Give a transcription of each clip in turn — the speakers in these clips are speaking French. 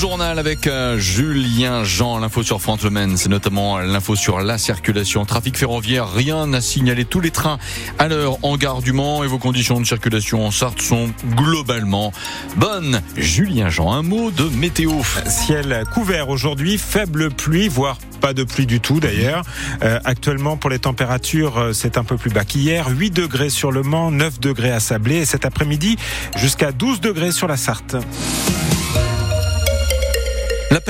journal avec euh, Julien Jean, l'info sur France Le Maine, c'est notamment l'info sur la circulation. Trafic ferroviaire, rien n'a signalé tous les trains à l'heure en gare du Mans et vos conditions de circulation en Sarthe sont globalement bonnes. Julien Jean, un mot de météo. Ciel couvert aujourd'hui, faible pluie, voire pas de pluie du tout d'ailleurs. Euh, actuellement pour les températures, euh, c'est un peu plus bas qu'hier. 8 degrés sur le Mans, 9 degrés à Sablé et cet après-midi jusqu'à 12 degrés sur la Sarthe.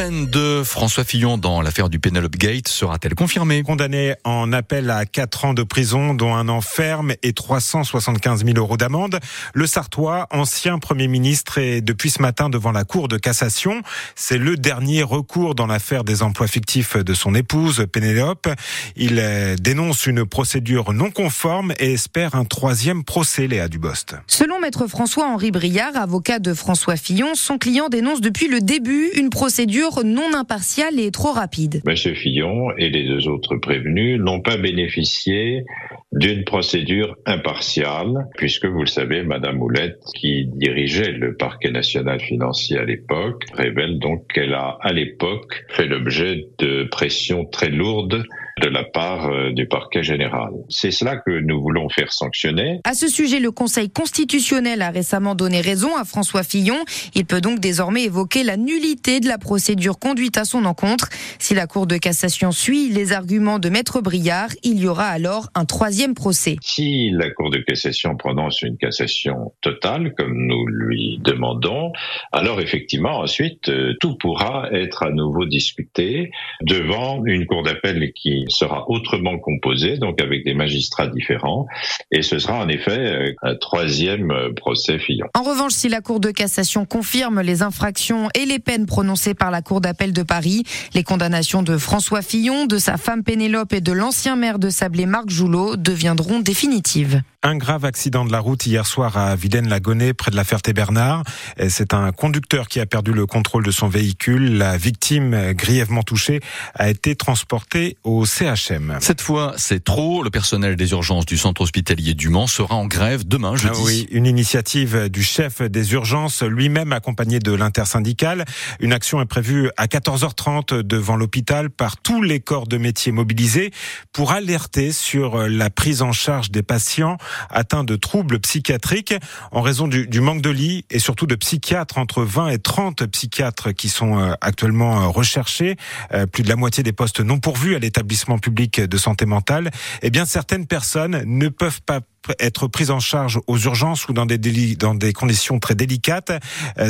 La peine de François Fillon dans l'affaire du Penelope Gate sera-t-elle confirmée Condamné en appel à 4 ans de prison, dont un an ferme et 375 000 euros d'amende, le Sartois, ancien Premier ministre, est depuis ce matin devant la Cour de cassation. C'est le dernier recours dans l'affaire des emplois fictifs de son épouse, Pénélope. Il dénonce une procédure non conforme et espère un troisième procès, Léa Dubost. Selon maître François-Henri Briard, avocat de François Fillon, son client dénonce depuis le début une procédure non impartiale et trop rapide. Monsieur Fillon et les deux autres prévenus n'ont pas bénéficié d'une procédure impartiale, puisque vous le savez, Madame Houlette, qui dirigeait le parquet national financier à l'époque, révèle donc qu'elle a à l'époque fait l'objet de pressions très lourdes de la part euh, du parquet général. C'est cela que nous voulons faire sanctionner. À ce sujet, le Conseil constitutionnel a récemment donné raison à François Fillon. Il peut donc désormais évoquer la nullité de la procédure conduite à son encontre. Si la Cour de cassation suit les arguments de Maître Briard, il y aura alors un troisième procès. Si la Cour de cassation prononce une cassation totale, comme nous lui demandons, alors effectivement, ensuite, euh, tout pourra être à nouveau discuté devant une Cour d'appel qui sera autrement composé, donc avec des magistrats différents, et ce sera en effet euh, un troisième euh, procès Fillon. En revanche, si la Cour de cassation confirme les infractions et les peines prononcées par la Cour d'appel de Paris, les condamnations de François Fillon, de sa femme Pénélope et de l'ancien maire de Sablé Marc Joulot deviendront définitives. Un grave accident de la route hier soir à Vilaine-la-Gonée, près de la Ferté-Bernard. C'est un conducteur qui a perdu le contrôle de son véhicule. La victime, grièvement touchée, a été transportée au CHM. Cette fois, c'est trop. Le personnel des urgences du centre hospitalier du Mans sera en grève demain, jeudi. Ah oui, une initiative du chef des urgences, lui-même accompagné de l'intersyndicale. Une action est prévue à 14h30 devant l'hôpital par tous les corps de métier mobilisés pour alerter sur la prise en charge des patients atteints de troubles psychiatriques en raison du, du, manque de lits et surtout de psychiatres, entre 20 et 30 psychiatres qui sont euh, actuellement euh, recherchés, euh, plus de la moitié des postes non pourvus à l'établissement public de santé mentale, eh bien certaines personnes ne peuvent pas être prises en charge aux urgences ou dans des, conditions très délicates.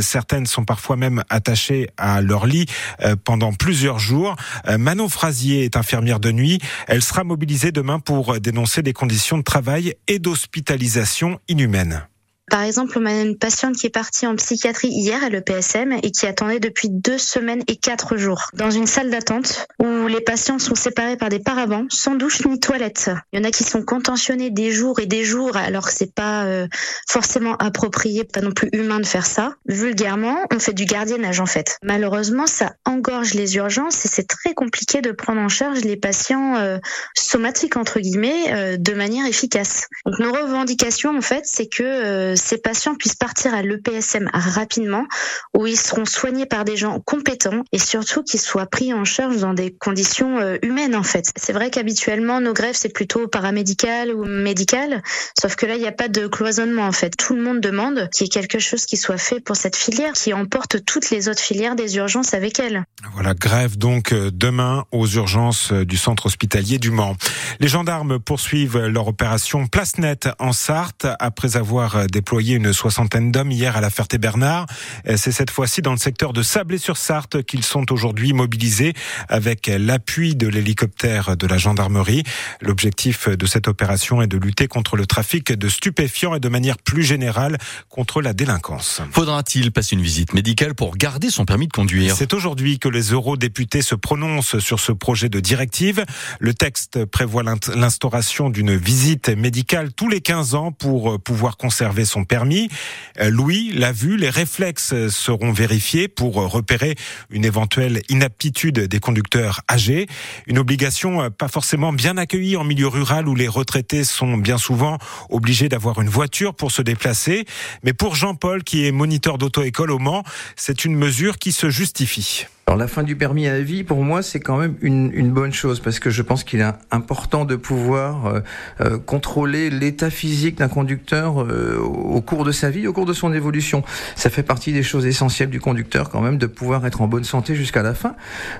certaines sont parfois même attachées à leur lit pendant plusieurs jours. Manon Frasier est infirmière de nuit. Elle sera mobilisée demain pour dénoncer des conditions de travail et d'hospitalisation inhumaine. Par exemple, on a une patiente qui est partie en psychiatrie hier à l'EPSM et qui attendait depuis deux semaines et quatre jours dans une salle d'attente où les patients sont séparés par des paravents, sans douche ni toilette. Il y en a qui sont contentionnés des jours et des jours alors que c'est pas euh, forcément approprié, pas non plus humain de faire ça. Vulgairement, on fait du gardiennage en fait. Malheureusement, ça engorge les urgences et c'est très compliqué de prendre en charge les patients euh, somatiques entre guillemets euh, de manière efficace. Donc nos revendications en fait, c'est que ces patients puissent partir à l'EPSM rapidement, où ils seront soignés par des gens compétents et surtout qu'ils soient pris en charge dans des conditions euh, humaines en fait. C'est vrai qu'habituellement nos grèves c'est plutôt paramédical ou médical, sauf que là il n'y a pas de cloisonnement en fait. Tout le monde demande qu'il y ait quelque chose qui soit fait pour cette filière, qui emporte toutes les autres filières des urgences avec elle. Voilà, grève donc euh, demain aux urgences euh, du centre hospitalier du Mans. Les gendarmes poursuivent leur opération Place Nette en Sarthe après avoir déployé une soixantaine d'hommes hier à la Ferté-Bernard. C'est cette fois-ci dans le secteur de Sablé-sur-Sarthe qu'ils sont aujourd'hui mobilisés avec l'appui de l'hélicoptère de la gendarmerie. L'objectif de cette opération est de lutter contre le trafic de stupéfiants et de manière plus générale contre la délinquance. Faudra-t-il passer une visite médicale pour garder son permis de conduire? C'est aujourd'hui que les eurodéputés se prononcent sur ce projet de directive. Le texte prévoit l'instauration d'une visite médicale tous les 15 ans pour pouvoir conserver son son permis. Louis l'a vu, les réflexes seront vérifiés pour repérer une éventuelle inaptitude des conducteurs âgés. Une obligation pas forcément bien accueillie en milieu rural où les retraités sont bien souvent obligés d'avoir une voiture pour se déplacer. Mais pour Jean-Paul, qui est moniteur d'auto-école au Mans, c'est une mesure qui se justifie. Alors la fin du permis à vie, pour moi, c'est quand même une, une, bonne chose parce que je pense qu'il est important de pouvoir euh, euh contrôler l'état physique d'un conducteur euh, au cours de sa vie, au cours de son évolution. Ça fait partie des choses essentielles du conducteur quand même de pouvoir être en bonne santé jusqu'à la fin,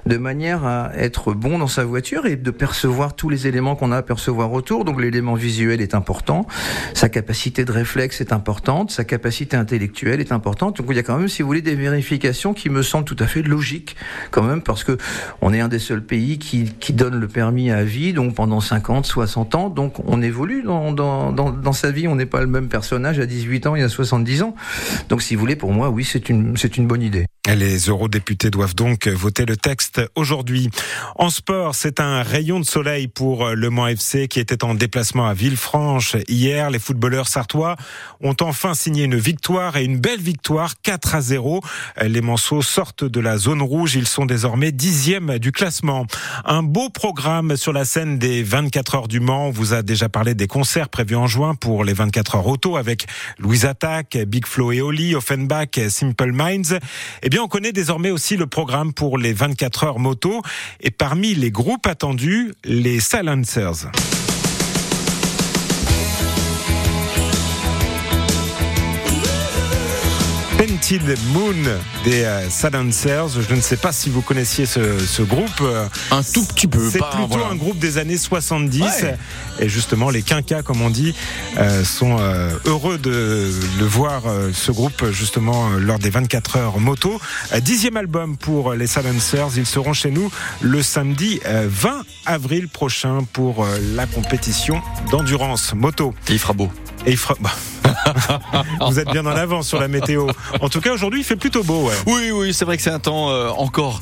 de manière à être bon dans sa voiture et de percevoir tous les éléments qu'on a à percevoir autour. Donc l'élément visuel est important, sa capacité de réflexe est importante, sa capacité intellectuelle est importante. Donc il y a quand même, si vous voulez, des vérifications qui me semblent tout à fait logiques quand même, parce que on est un des seuls pays qui, qui donne le permis à vie, donc pendant 50, 60 ans, donc on évolue dans, dans, dans, sa vie, on n'est pas le même personnage à 18 ans et à 70 ans. Donc si vous voulez, pour moi, oui, c'est une, c'est une bonne idée. Les eurodéputés doivent donc voter le texte aujourd'hui. En sport, c'est un rayon de soleil pour le Mans FC qui était en déplacement à Villefranche hier. Les footballeurs sartois ont enfin signé une victoire et une belle victoire 4 à 0. Les Manceaux sortent de la zone rouge. Ils sont désormais dixièmes du classement. Un beau programme sur la scène des 24 heures du Mans. On vous a déjà parlé des concerts prévus en juin pour les 24 heures auto avec Louise Attack, Big Flo et Oli, Offenbach, Simple Minds. Eh bien, on connaît désormais aussi le programme pour les 24 heures moto. Et parmi les groupes attendus, les Silencers. Painted Moon des euh. Je ne sais pas si vous connaissiez ce, ce groupe. Un tout petit peu. C'est plutôt voilà. un groupe des années 70. Ouais. Et justement, les quinquas, comme on dit, euh, sont euh, heureux de voir, euh, ce groupe, justement, euh, lors des 24 heures moto. Euh, dixième album pour les Silencers. Ils seront chez nous le samedi euh, 20 avril prochain pour euh, la compétition d'endurance moto. Il fera beau. Et il fera... bah, Vous êtes bien en avance sur la météo. En tout cas, aujourd'hui, il fait plutôt beau. Oui, oui, c'est vrai que c'est un temps euh, encore